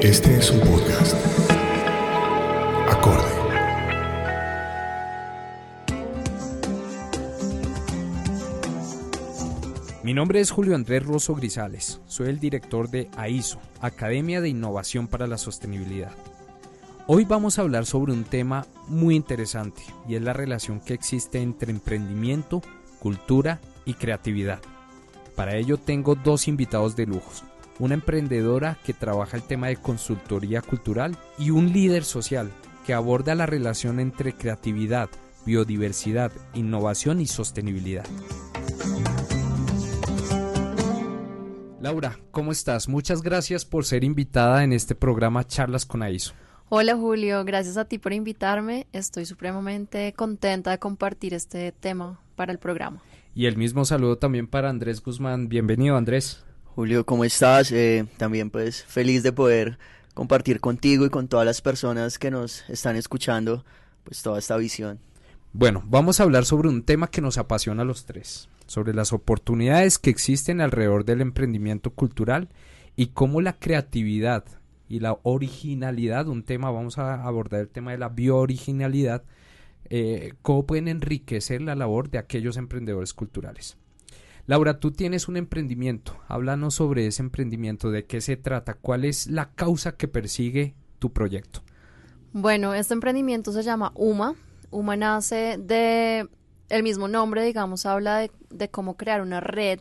Este es un podcast. Acorde. Mi nombre es Julio Andrés Rosso Grisales. Soy el director de AISO, Academia de Innovación para la Sostenibilidad. Hoy vamos a hablar sobre un tema muy interesante y es la relación que existe entre emprendimiento, cultura y creatividad. Para ello tengo dos invitados de lujos, una emprendedora que trabaja el tema de consultoría cultural y un líder social que aborda la relación entre creatividad, biodiversidad, innovación y sostenibilidad. Laura, ¿cómo estás? Muchas gracias por ser invitada en este programa Charlas con AISO. Hola Julio, gracias a ti por invitarme. Estoy supremamente contenta de compartir este tema para el programa. Y el mismo saludo también para Andrés Guzmán. Bienvenido Andrés. Julio, ¿cómo estás? Eh, también pues feliz de poder compartir contigo y con todas las personas que nos están escuchando pues toda esta visión. Bueno, vamos a hablar sobre un tema que nos apasiona a los tres, sobre las oportunidades que existen alrededor del emprendimiento cultural y cómo la creatividad y la originalidad, un tema, vamos a abordar el tema de la biooriginalidad, eh, cómo pueden enriquecer la labor de aquellos emprendedores culturales. Laura, tú tienes un emprendimiento, háblanos sobre ese emprendimiento, de qué se trata, cuál es la causa que persigue tu proyecto. Bueno, este emprendimiento se llama UMA. UMA nace de el mismo nombre, digamos, habla de, cómo crear una red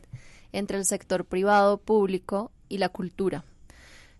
entre el sector privado, público y la cultura.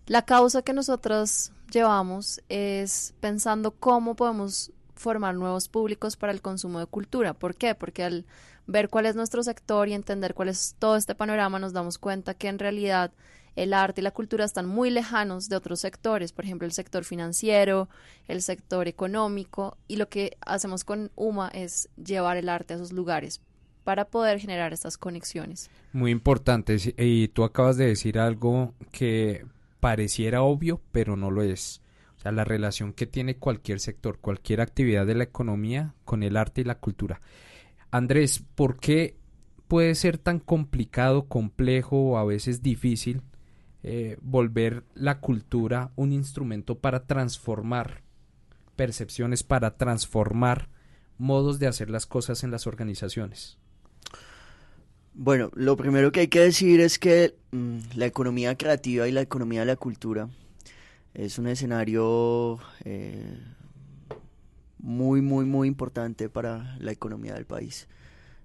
La causa que nosotros llevamos es pensando cómo podemos formar nuevos públicos para el consumo de cultura. ¿Por qué? Porque al ver cuál es nuestro sector y entender cuál es todo este panorama, nos damos cuenta que en realidad el arte y la cultura están muy lejanos de otros sectores, por ejemplo, el sector financiero, el sector económico, y lo que hacemos con UMA es llevar el arte a esos lugares para poder generar estas conexiones. Muy importante, y tú acabas de decir algo que pareciera obvio, pero no lo es. O sea, la relación que tiene cualquier sector, cualquier actividad de la economía con el arte y la cultura. Andrés, ¿por qué puede ser tan complicado, complejo o a veces difícil eh, volver la cultura un instrumento para transformar percepciones, para transformar modos de hacer las cosas en las organizaciones? Bueno, lo primero que hay que decir es que mm, la economía creativa y la economía de la cultura es un escenario eh, muy, muy, muy importante para la economía del país.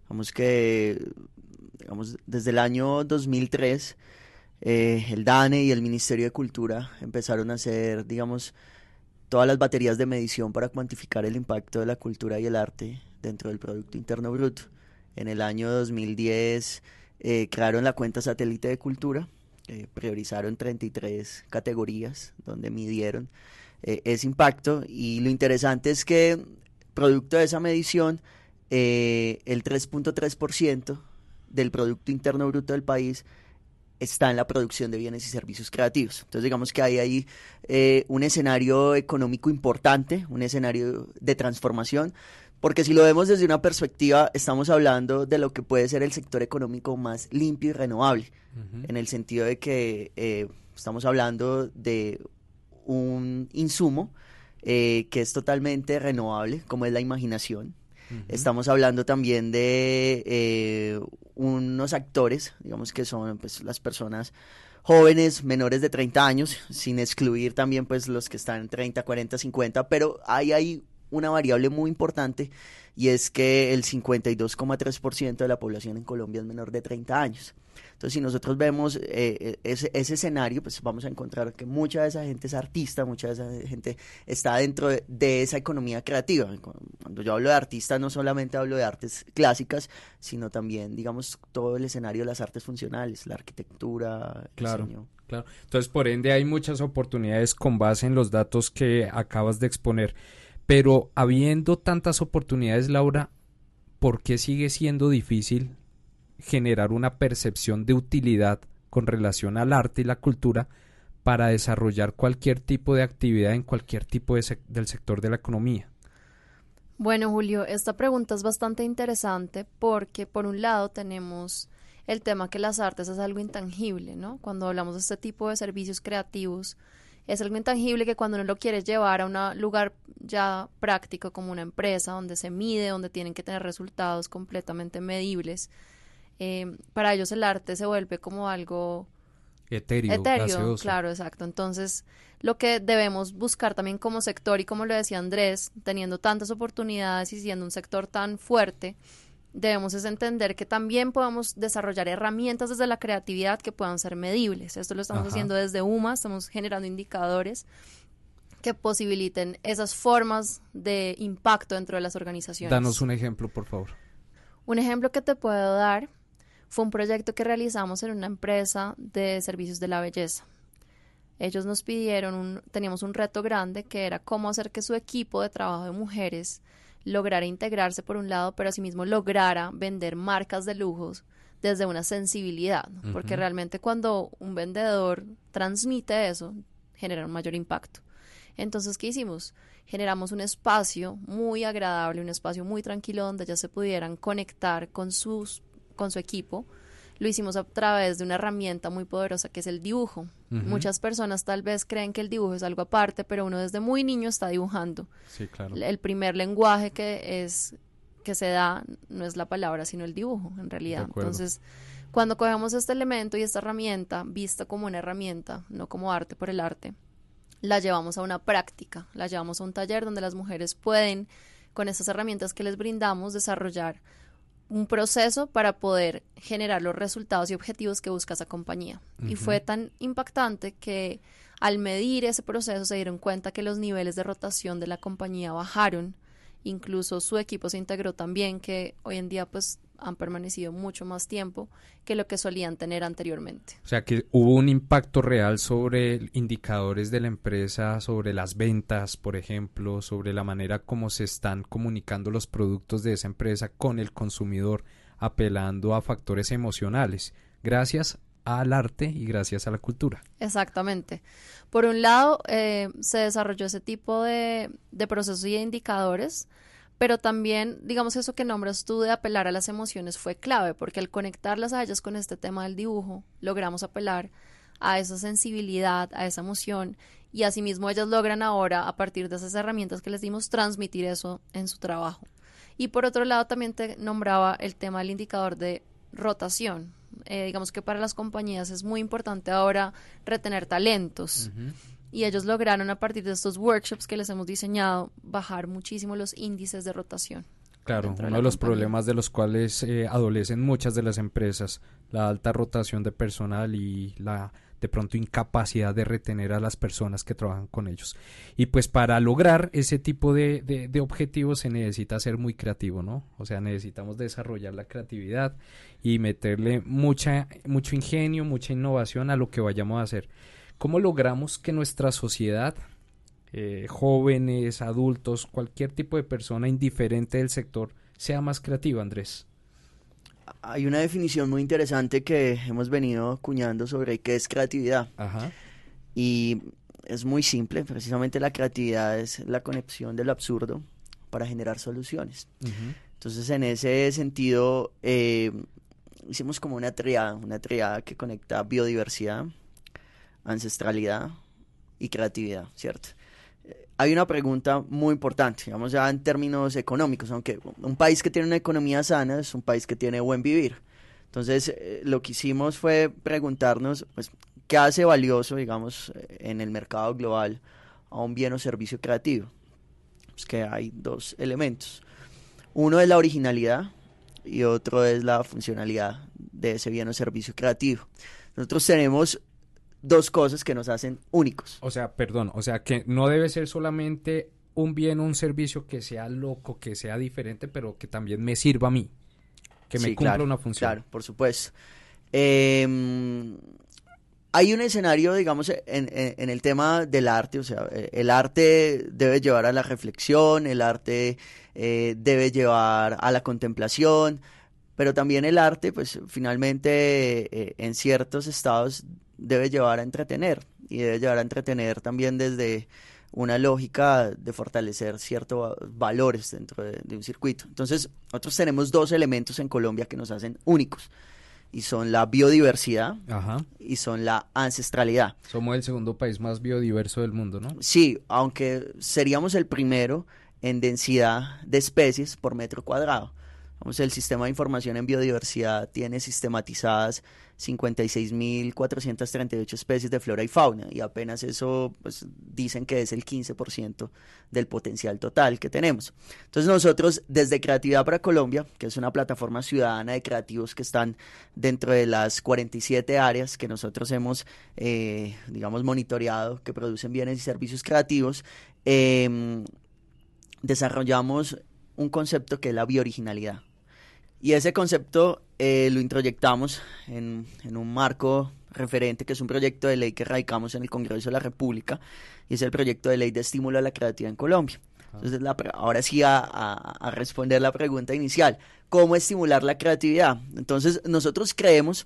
Vamos que, digamos, desde el año 2003, eh, el DANE y el Ministerio de Cultura empezaron a hacer, digamos, todas las baterías de medición para cuantificar el impacto de la cultura y el arte dentro del Producto Interno Bruto. En el año 2010 eh, crearon la cuenta satélite de cultura, eh, priorizaron 33 categorías donde midieron eh, ese impacto y lo interesante es que producto de esa medición el 3.3% del Producto Interno Bruto del país está en la producción de bienes y servicios creativos. Entonces digamos que hay ahí un escenario económico importante, un escenario de transformación, porque si lo vemos desde una perspectiva, estamos hablando de lo que puede ser el sector económico más limpio y renovable, en el sentido de que eh, estamos hablando de un insumo eh, que es totalmente renovable, como es la imaginación. Estamos hablando también de eh, unos actores, digamos que son pues, las personas jóvenes menores de 30 años, sin excluir también pues los que están en 30, 40, 50, pero hay ahí una variable muy importante y es que el 52,3% de la población en Colombia es menor de 30 años. Entonces, si nosotros vemos eh, eh, ese, ese, escenario, pues vamos a encontrar que mucha de esa gente es artista, mucha de esa gente está dentro de, esa economía creativa. Cuando yo hablo de artista, no solamente hablo de artes clásicas, sino también, digamos, todo el escenario de las artes funcionales, la arquitectura, el claro, diseño. Claro. Entonces, por ende, hay muchas oportunidades con base en los datos que acabas de exponer. Pero habiendo tantas oportunidades, Laura, ¿por qué sigue siendo difícil generar una percepción de utilidad con relación al arte y la cultura para desarrollar cualquier tipo de actividad en cualquier tipo de del sector de la economía? Bueno, Julio, esta pregunta es bastante interesante porque por un lado tenemos el tema que las artes es algo intangible, ¿no? Cuando hablamos de este tipo de servicios creativos, es algo intangible que cuando uno lo quiere llevar a un lugar ya práctico como una empresa donde se mide, donde tienen que tener resultados completamente medibles, eh, para ellos el arte se vuelve como algo etéreo, etéreo claro, exacto. Entonces, lo que debemos buscar también como sector y como lo decía Andrés, teniendo tantas oportunidades y siendo un sector tan fuerte, debemos es entender que también podemos desarrollar herramientas desde la creatividad que puedan ser medibles. Esto lo estamos haciendo desde UMA, estamos generando indicadores que posibiliten esas formas de impacto dentro de las organizaciones. Danos un ejemplo, por favor. Un ejemplo que te puedo dar fue un proyecto que realizamos en una empresa de servicios de la belleza. Ellos nos pidieron, un, teníamos un reto grande que era cómo hacer que su equipo de trabajo de mujeres lograra integrarse por un lado, pero asimismo lograra vender marcas de lujos desde una sensibilidad, porque realmente cuando un vendedor transmite eso, genera un mayor impacto. Entonces, ¿qué hicimos? Generamos un espacio muy agradable, un espacio muy tranquilo donde ya se pudieran conectar con sus con su equipo, lo hicimos a través de una herramienta muy poderosa que es el dibujo. Muchas personas tal vez creen que el dibujo es algo aparte, pero uno desde muy niño está dibujando. Sí, claro. El primer lenguaje que es que se da no es la palabra, sino el dibujo, en realidad. Entonces, cuando cogemos este elemento y esta herramienta, vista como una herramienta, no como arte por el arte, la llevamos a una práctica, la llevamos a un taller donde las mujeres pueden, con estas herramientas que les brindamos, desarrollar un proceso para poder generar los resultados y objetivos que busca esa compañía. Y fue tan impactante que al medir ese proceso se dieron cuenta que los niveles de rotación de la compañía bajaron, incluso su equipo se integró también, que hoy en día pues han permanecido mucho más tiempo que lo que solían tener anteriormente. O sea que hubo un impacto real sobre indicadores de la empresa, sobre las ventas, por ejemplo, sobre la manera como se están comunicando los productos de esa empresa con el consumidor, apelando a factores emocionales, gracias al arte y gracias a la cultura. Exactamente. Por un lado, eh, se desarrolló ese tipo de, de procesos y de indicadores pero también, digamos, eso que nombras tú de apelar a las emociones fue clave, porque al conectarlas a ellas con este tema del dibujo, logramos apelar a esa sensibilidad, a esa emoción, y asimismo ellas logran ahora, a partir de esas herramientas que les dimos, transmitir eso en su trabajo. Y por otro lado, también te nombraba el tema del indicador de rotación. Eh, digamos que para las compañías es muy importante ahora retener talentos y ellos lograron a partir de estos workshops que les hemos diseñado bajar muchísimo los índices de rotación. Claro, uno de, los problemas de los cuales eh, adolecen muchas de las empresas, la alta rotación de personal y la de pronto incapacidad de retener a las personas que trabajan con ellos. Y pues para lograr ese tipo de, de, de, objetivos se necesita ser muy creativo, ¿no? O sea, necesitamos desarrollar la creatividad y meterle mucha, mucho ingenio, mucha innovación a lo que vayamos a hacer. ¿Cómo logramos que nuestra sociedad, eh, jóvenes, adultos, cualquier tipo de persona indiferente del sector, sea más creativa, Andrés? Hay una definición muy interesante que hemos venido acuñando sobre qué es creatividad. Ajá. Y es muy simple, precisamente la creatividad es la conexión del absurdo para generar soluciones. Entonces, en ese sentido, eh, hicimos como una triada, una triada que conecta biodiversidad, ancestralidad y creatividad, ¿cierto? Hay una pregunta muy importante, digamos ya en términos económicos, aunque un país que tiene una economía sana es un país que tiene buen vivir. Entonces, eh, lo que hicimos fue preguntarnos, pues, ¿qué hace valioso, digamos, eh, en el mercado global a un bien o servicio creativo? Pues que hay dos elementos. Uno es la originalidad y otro es la funcionalidad de ese bien o servicio creativo. Nosotros tenemos dos cosas que nos hacen únicos. O sea, perdón, o sea que no debe ser solamente un bien o un servicio que sea loco, que sea diferente, pero que también me sirva a mí, que me cumpla una función. Claro, por supuesto. Em, hay un escenario, digamos, en, el tema del arte, o sea, eh, el arte debe llevar a la reflexión, el arte eh, debe llevar a la contemplación, pero también el arte, pues finalmente eh, en ciertos estados debe llevar a entretener y debe llevar a entretener también desde una lógica de fortalecer ciertos valores dentro de, un circuito. Entonces, nosotros tenemos dos elementos en Colombia que nos hacen únicos. y son la biodiversidad y son la ancestralidad. Somos el segundo país más biodiverso del mundo, ¿no? Sí, aunque seríamos el primero en densidad de especies por metro cuadrado. El sistema de información en biodiversidad tiene sistematizadas 56.438 especies de flora y fauna y apenas eso pues, dicen que es el 15% del potencial total que tenemos. Entonces nosotros desde Creatividad para Colombia, que es una plataforma ciudadana de creativos que están dentro de las 47 áreas que nosotros hemos, eh, digamos, monitoreado, que producen bienes y servicios creativos, em, desarrollamos un concepto que es la biooriginalidad. Y ese concepto eh, lo introyectamos en, un marco referente, que es un proyecto de ley que radicamos en el Congreso de la República, y es el proyecto de ley de estímulo a la creatividad en Colombia. Entonces, ahora sí a, a, responder la pregunta inicial, ¿cómo estimular la creatividad? Entonces, nosotros creemos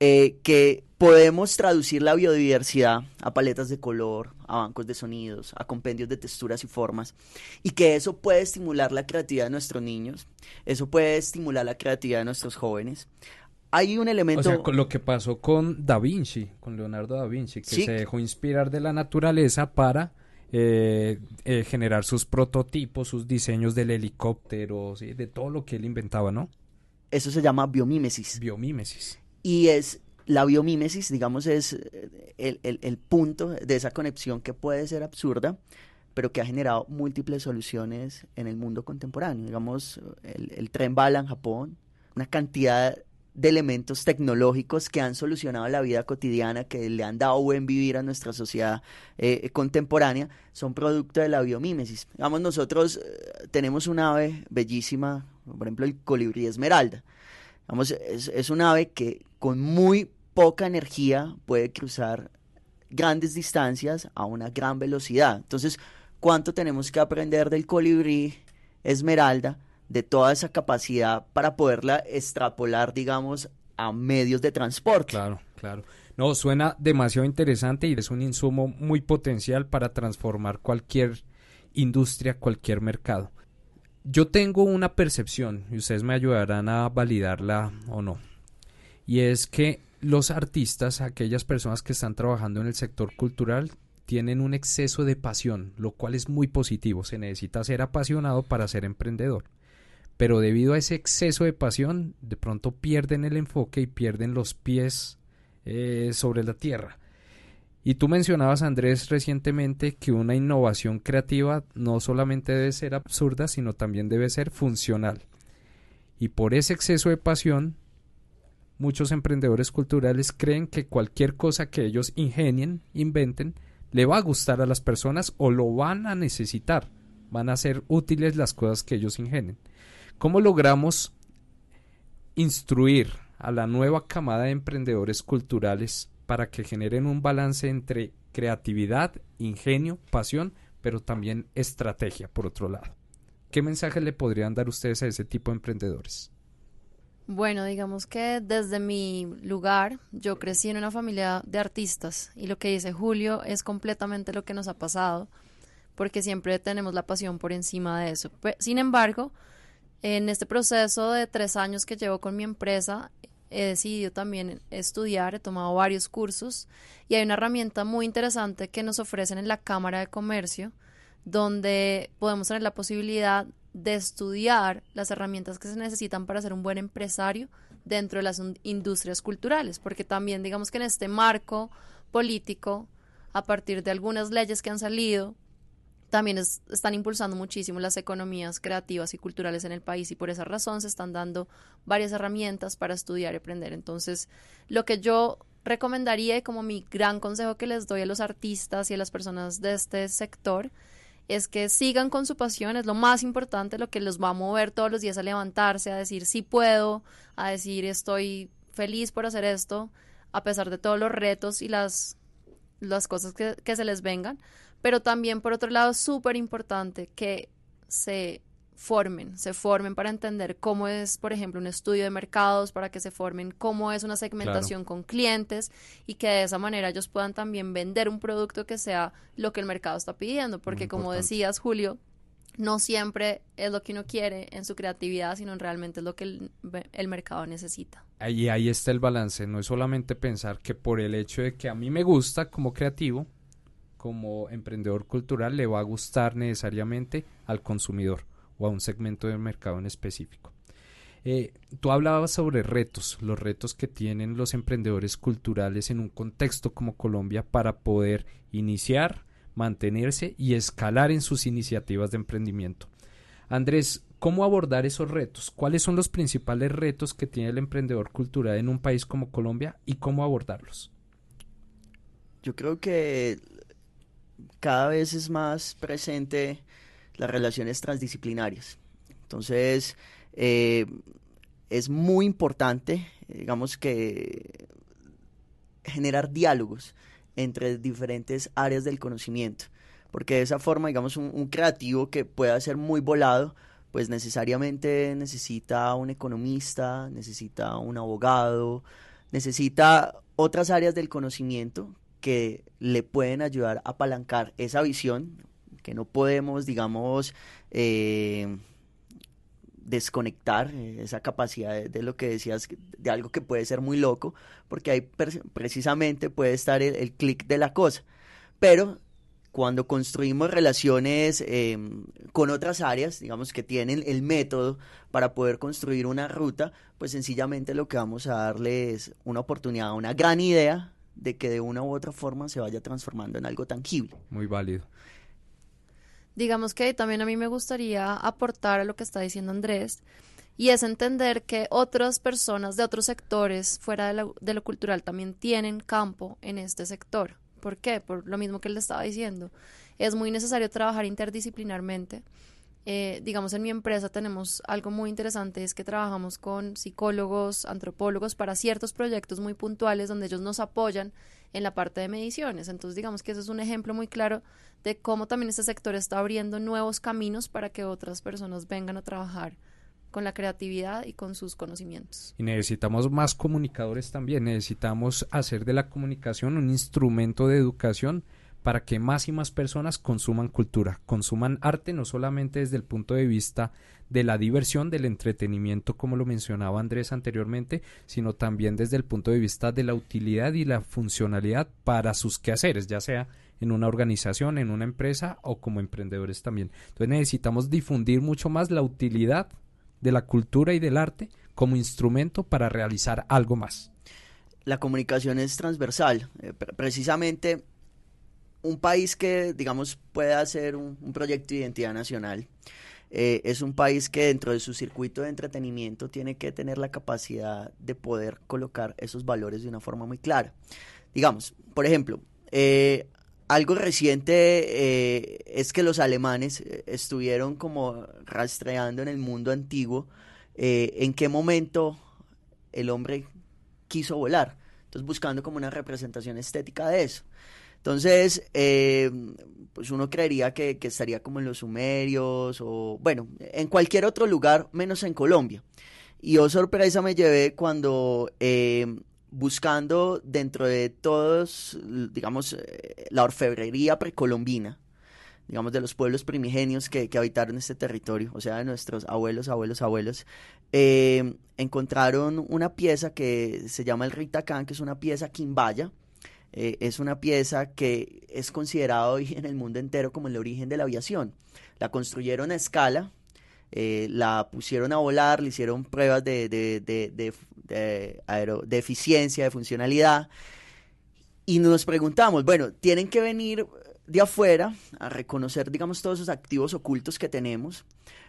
eh, que podemos traducir la biodiversidad a paletas de color, a bancos de sonidos, a compendios de texturas y formas, y que eso puede estimular la creatividad de nuestros niños, eso puede estimular la creatividad de nuestros jóvenes. Hay un elemento... O sea, con lo que pasó con Da Vinci, con Leonardo da Vinci, que se dejó inspirar de la naturaleza para eh, eh, generar sus prototipos, sus diseños del helicóptero, de todo lo que él inventaba, ¿no? Eso se llama biomímesis. Biomímesis. Y es la biomímesis, digamos, es eh, el, punto de esa conexión que puede ser absurda, pero que ha generado múltiples soluciones en el mundo contemporáneo. Digamos, el, tren bala en Japón, una cantidad de elementos tecnológicos que han solucionado la vida cotidiana, que le han dado buen vivir a nuestra sociedad eh, contemporánea, son producto de la biomímesis. Digamos, nosotros eh, tenemos un ave bellísima, por ejemplo, el colibrí esmeralda. Vamos, es, es un ave que con muy poca energía puede cruzar grandes distancias a una gran velocidad. Entonces, ¿cuánto tenemos que aprender del colibrí esmeralda, de toda esa capacidad para poderla extrapolar, digamos, a medios de transporte? Claro, claro. No, suena demasiado interesante y es un insumo muy potencial para transformar cualquier industria, cualquier mercado. Yo tengo una percepción, y ustedes me ayudarán a validarla o no, y es que los artistas, aquellas personas que están trabajando en el sector cultural, tienen un exceso de pasión, lo cual es muy positivo. Se necesita ser apasionado para ser emprendedor. Pero debido a ese exceso de pasión, de pronto pierden el enfoque y pierden los pies eh, sobre la tierra. Y tú mencionabas, Andrés, recientemente que una innovación creativa no solamente debe ser absurda, sino también debe ser funcional. Y por ese exceso de pasión, muchos emprendedores culturales creen que cualquier cosa que ellos ingenien, inventen, le va a gustar a las personas o lo van a necesitar. Van a ser útiles las cosas que ellos ingenien. ¿Cómo logramos instruir a la nueva camada de emprendedores culturales para que generen un balance entre creatividad, ingenio, pasión, pero también estrategia, por otro lado. ¿Qué mensaje le podrían dar ustedes a ese tipo de emprendedores? Bueno, digamos que desde mi lugar yo crecí en una familia de artistas y lo que dice Julio es completamente lo que nos ha pasado porque siempre tenemos la pasión por encima de eso. Sin embargo, en este proceso de tres años que llevo con mi empresa, he decidido también estudiar, he tomado varios cursos y hay una herramienta muy interesante que nos ofrecen en la Cámara de Comercio donde podemos tener la posibilidad de estudiar las herramientas que se necesitan para ser un buen empresario dentro de las industrias culturales, porque también digamos que en este marco político, a partir de algunas leyes que han salido, también están impulsando muchísimo las economías creativas y culturales en el país y por esa razón se están dando varias herramientas para estudiar y aprender. Entonces, lo que yo recomendaría y como mi gran consejo que les doy a los artistas y a las personas de este sector es que sigan con su pasión, es lo más importante, lo que los va a mover todos los días a levantarse, a decir sí puedo, a decir estoy feliz por hacer esto, a pesar de todos los retos y las, las cosas que, que se les vengan, pero también por otro lado súper importante que se formen, se formen para entender cómo es, por ejemplo, un estudio de mercados, para que se formen cómo es una segmentación con clientes y que de esa manera ellos puedan también vender un producto que sea lo que el mercado está pidiendo, porque como decías, Julio, no siempre es lo que uno quiere en su creatividad, sino realmente es lo que el, el mercado necesita. Ahí, ahí está el balance, no es solamente pensar que por el hecho de que a mí me gusta como creativo, como emprendedor cultural, le va a gustar necesariamente al consumidor o a un segmento del mercado en específico. Eh, tú hablabas sobre retos, los retos que tienen los emprendedores culturales en un contexto como Colombia para poder iniciar, mantenerse y escalar en sus iniciativas de emprendimiento. Andrés, ¿cómo abordar esos retos? ¿Cuáles son los principales retos que tiene el emprendedor cultural en un país como Colombia y cómo abordarlos? Yo creo que cada vez es más presente las relaciones transdisciplinarias. Entonces, eh, es muy importante, digamos que, generar diálogos entre diferentes áreas del conocimiento, porque de esa forma, digamos, un, creativo que pueda ser muy volado, pues necesariamente necesita un economista, necesita un abogado, necesita otras áreas del conocimiento que le pueden ayudar a apalancar esa visión, que no podemos, digamos, eh, desconectar esa capacidad de, lo que decías, de algo que puede ser muy loco, porque ahí precisamente puede estar el, clic de la cosa. Pero cuando construimos relaciones em, con otras áreas, digamos que tienen el método para poder construir una ruta, pues sencillamente lo que vamos a darle es una oportunidad, una gran idea de que de una u otra forma se vaya transformando en algo tangible. Muy válido. Digamos que también a mí me gustaría aportar a lo que está diciendo Andrés y es entender que otras personas de otros sectores fuera de, lo cultural también tienen campo en este sector. ¿Por qué? Por lo mismo que él le estaba diciendo. Es muy necesario trabajar interdisciplinarmente eh, digamos, en mi empresa tenemos algo muy interesante, es que trabajamos con psicólogos, antropólogos para ciertos proyectos muy puntuales donde ellos nos apoyan en la parte de mediciones. Entonces, digamos que eso es un ejemplo muy claro de cómo también este sector está abriendo nuevos caminos para que otras personas vengan a trabajar con la creatividad y con sus conocimientos. Y necesitamos más comunicadores también, necesitamos hacer de la comunicación un instrumento de educación para que más y más personas consuman cultura, consuman arte no solamente desde el punto de vista de la diversión, del entretenimiento, como lo mencionaba Andrés anteriormente, sino también desde el punto de vista de la utilidad y la funcionalidad para sus quehaceres, ya sea en una organización, en una empresa o como emprendedores también. Entonces necesitamos difundir mucho más la utilidad de la cultura y del arte como instrumento para realizar algo más. La comunicación es transversal. Eh, precisamente un país que, digamos, pueda hacer un, proyecto de identidad nacional, eh, es un país que dentro de su circuito de entretenimiento tiene que tener la capacidad de poder colocar esos valores de una forma muy clara. Digamos, por ejemplo, eh, algo reciente eh, es que los alemanes estuvieron como rastreando en el mundo antiguo en qué momento el hombre quiso volar. Entonces buscando como una representación estética de eso. Entonces, eh, pues uno creería que, estaría como en los sumerios o, bueno, en cualquier otro lugar menos en Colombia. Y yo sorpresa me llevé cuando eh, buscando dentro de todos, digamos, eh, la orfebrería precolombina, digamos, de los pueblos primigenios que, que, habitaron este territorio, o sea, de nuestros abuelos, abuelos, abuelos, encontraron una pieza que se llama el Ritacán, que es una pieza quimbaya, eh, es una pieza que es considerada hoy en el mundo entero como el origen de la aviación. La construyeron a escala, eh, la pusieron a volar, le hicieron pruebas de, de, de, de, eficiencia, de funcionalidad. Y nos preguntamos, bueno, tienen que venir de afuera a reconocer, digamos, todos esos activos ocultos que tenemos,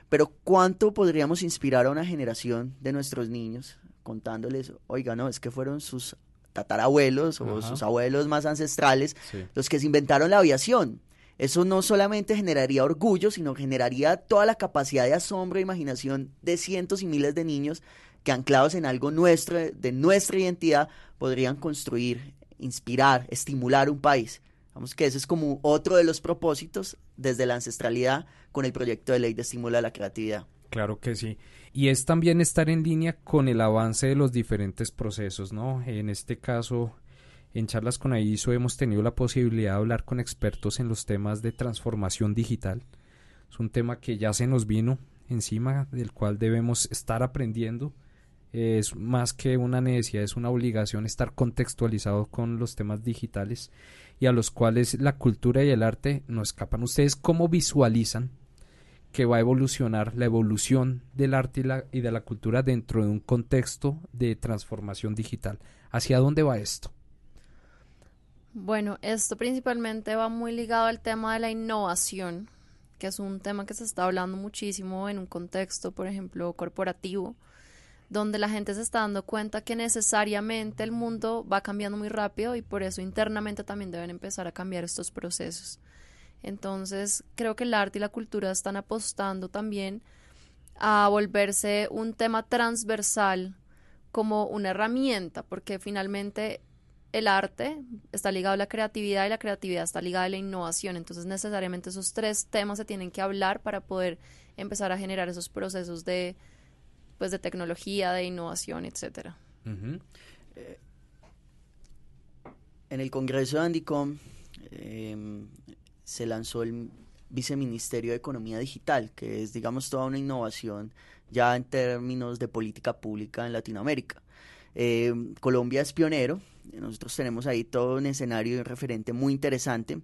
pero ¿cuánto podríamos inspirar a una generación de nuestros niños contándoles, oiga, no, es que fueron sus tatarabuelos o sus abuelos más ancestrales, los que se inventaron la aviación. Eso no solamente generaría orgullo, sino generaría toda la capacidad de asombro e imaginación de cientos y miles de niños que anclados en algo nuestro, de nuestra identidad, podrían construir, inspirar, estimular un país. Vamos que ese es como otro de los propósitos desde la ancestralidad con el proyecto de ley de estímulo a la creatividad. Claro que sí. Y es también estar en línea con el avance de los diferentes procesos, ¿no? En este caso, en charlas con AISO hemos tenido la posibilidad de hablar con expertos en los temas de transformación digital, Es un tema que ya se nos vino encima, del cual debemos estar aprendiendo. Es más que una necesidad, es una obligación estar contextualizado con los temas digitales y a los cuales la cultura y el arte no escapan. ¿Ustedes cómo visualizan que va a evolucionar la evolución del arte y, la, y de la cultura dentro de un contexto de transformación digital? ¿Hacia dónde va esto? Bueno, esto principalmente va muy ligado al tema de la innovación, que es un tema que se está hablando muchísimo en un contexto, por ejemplo, corporativo, donde la gente se está dando cuenta que necesariamente el mundo va cambiando muy rápido y por eso internamente también deben empezar a cambiar estos procesos. Entonces, creo que el arte y la cultura están apostando también a volverse un tema transversal como una herramienta, porque finalmente el arte está ligado a la creatividad y la creatividad está ligada a la innovación. Entonces, necesariamente esos tres temas se tienen que hablar para poder empezar a generar esos procesos de, pues, de tecnología, de innovación, etcétera. Eh, en el Congreso de Andicom em, se lanzó el Viceministerio de Economía Digital, que es, digamos, toda una innovación ya en términos de política pública en Latinoamérica. Em, Colombia es pionero nosotros tenemos ahí todo un escenario y referente muy interesante.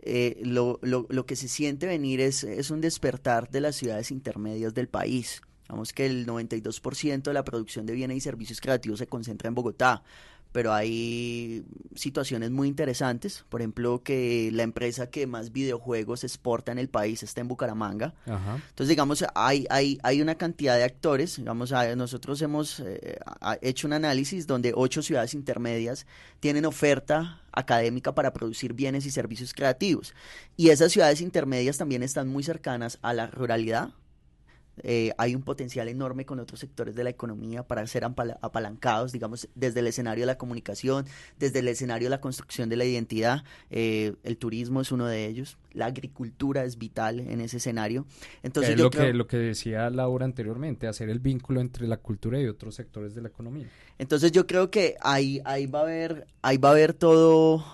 Eh, lo, lo, lo, que se siente venir es, es un despertar de las ciudades intermedias del país. Vamos que el 92% de la producción de bienes y servicios creativos se concentra en Bogotá pero hay situaciones muy interesantes. Por ejemplo, que la empresa que más videojuegos exporta en el país está en Bucaramanga. Entonces, digamos, hay, hay, hay una cantidad de actores. Digamos, nosotros hemos eh, hecho un análisis donde ocho ciudades intermedias tienen oferta académica para producir bienes y servicios creativos. Y esas ciudades intermedias también están muy cercanas a la ruralidad, eh, hay un potencial enorme con otros sectores de la economía para ser apalancados, digamos, desde el escenario de la comunicación, desde el escenario de la construcción de la identidad. Eh, el turismo es uno de ellos, la agricultura es vital en ese escenario. Entonces, es lo, que, lo que decía Laura anteriormente, hacer el vínculo entre la cultura y otros sectores de la economía. Entonces yo creo que ahí, ahí va a haber, ahí va a haber todo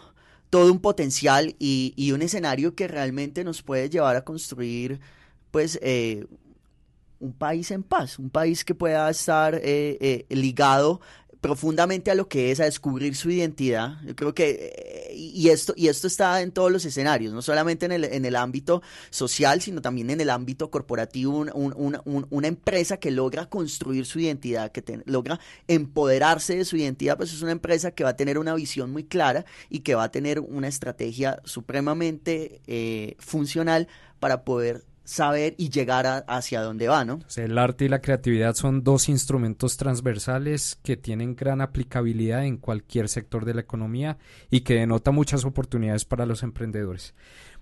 todo un potencial y, y un escenario que realmente nos puede llevar a construir pues eh, un país en paz, un país que pueda estar eh, eh, ligado profundamente a lo que es, a descubrir su identidad. Yo creo que, eh, y, esto, y esto está en todos los escenarios, no solamente en el, en el ámbito social, sino también en el ámbito corporativo, una empresa que logra construir su identidad, que logra empoderarse de su identidad, pues es una empresa que va a tener una visión muy clara y que va a tener una estrategia supremamente funcional para poder saber y llegar hacia dónde va, ¿no? el arte y la creatividad son dos instrumentos transversales que tienen gran aplicabilidad en cualquier sector de la economía y que denota muchas oportunidades para los emprendedores.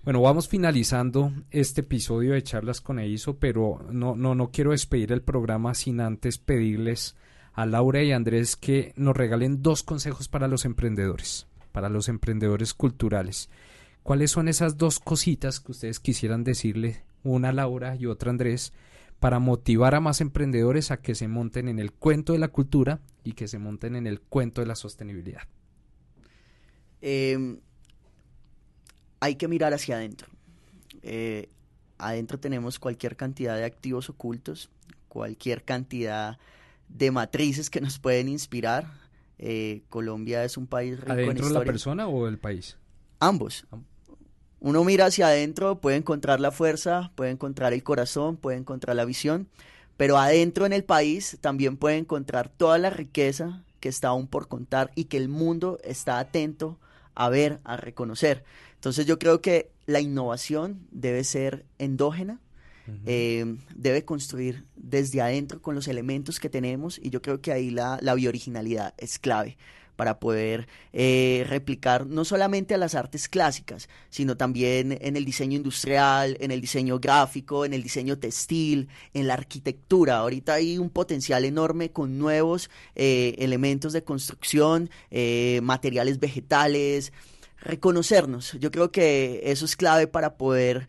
Bueno, vamos finalizando este episodio de charlas con EISO, pero no, no, no quiero despedir el programa sin antes pedirles a Laura y Andrés que nos regalen dos consejos para los emprendedores, para los emprendedores culturales. ¿Cuáles son esas dos cositas que ustedes quisieran decirle una Laura y otra Andrés, para motivar a más emprendedores a que se monten en el cuento de la cultura y que se monten en el cuento de la sostenibilidad? Em, hay que mirar hacia adentro. Eh, adentro tenemos cualquier cantidad de activos ocultos, cualquier cantidad de matrices que nos pueden inspirar. Eh, Colombia es un país rico ¿Adentro en la persona o el país? Ambos uno mira hacia adentro, puede encontrar la fuerza, puede encontrar el corazón, puede encontrar la visión, pero adentro en el país también puede encontrar toda la riqueza que está aún por contar y que el mundo está atento a ver, a reconocer. Entonces yo creo que la innovación debe ser endógena, eh, debe construir desde adentro con los elementos que tenemos y yo creo que ahí la, la biooriginalidad es clave para poder eh, replicar no solamente a las artes clásicas, sino también en el diseño industrial, en el diseño gráfico, en el diseño textil, en la arquitectura. Ahorita hay un potencial enorme con nuevos eh, elementos de construcción, eh, materiales vegetales, reconocernos. Yo creo que eso es clave para poder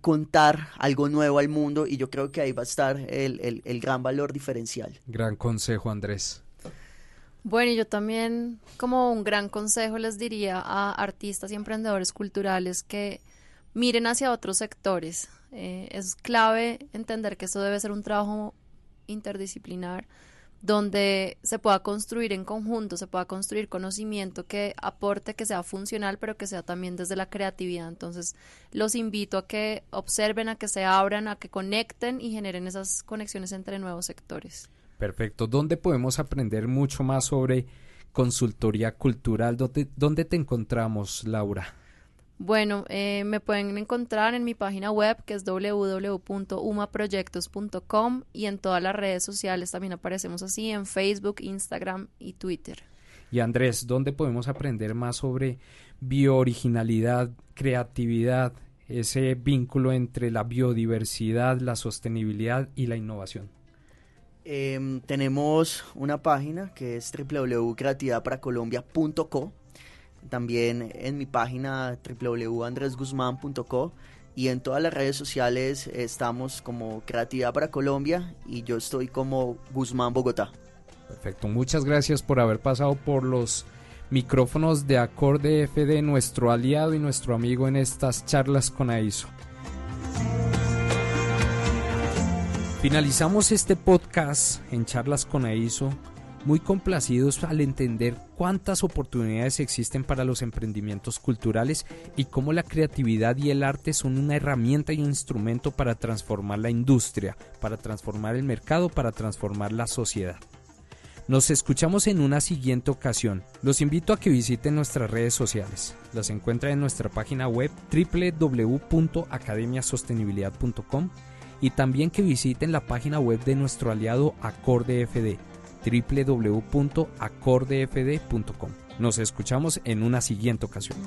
contar algo nuevo al mundo y yo creo que ahí va a estar el, el gran valor diferencial. Gran consejo, Andrés. Bueno, yo también como un gran consejo les diría a artistas y emprendedores culturales que miren hacia otros sectores. Eh, es clave entender que esto debe ser un trabajo interdisciplinar donde se pueda construir en conjunto, se pueda construir conocimiento que aporte, que sea funcional, pero que sea también desde la creatividad. Entonces, los invito a que observen, a que se abran, a que conecten y generen esas conexiones entre nuevos sectores. Perfecto. ¿Dónde podemos aprender mucho más sobre consultoría cultural? ¿Dónde, dónde te encontramos, Laura? Bueno, eh, me pueden encontrar en mi página web que es www.umaproyectos.com y en todas las redes sociales también aparecemos así, en Facebook, Instagram y Twitter. Y Andrés, ¿dónde podemos aprender más sobre biooriginalidad, creatividad, ese vínculo entre la biodiversidad, la sostenibilidad y la innovación? Em, tenemos una página que es www.creatividadparacolombia.co también en mi página www.andresguzman.co y en todas las redes sociales estamos como Creatividad para Colombia y yo estoy como Guzmán Bogotá. Perfecto, muchas gracias por haber pasado por los micrófonos de Acorde FD, nuestro aliado y nuestro amigo en estas charlas con AISO. Finalizamos este podcast en charlas con AISO muy complacidos al entender cuántas oportunidades existen para los emprendimientos culturales y cómo la creatividad y el arte son una herramienta y un instrumento para transformar la industria, para transformar el mercado, para transformar la sociedad. Nos escuchamos en una siguiente ocasión. Los invito a que visiten nuestras redes sociales. Las encuentran en nuestra página web www.academiasostenibilidad.com y también que visiten la página web de nuestro aliado Acorde FD www.acordefd.com. Nos escuchamos en una siguiente ocasión.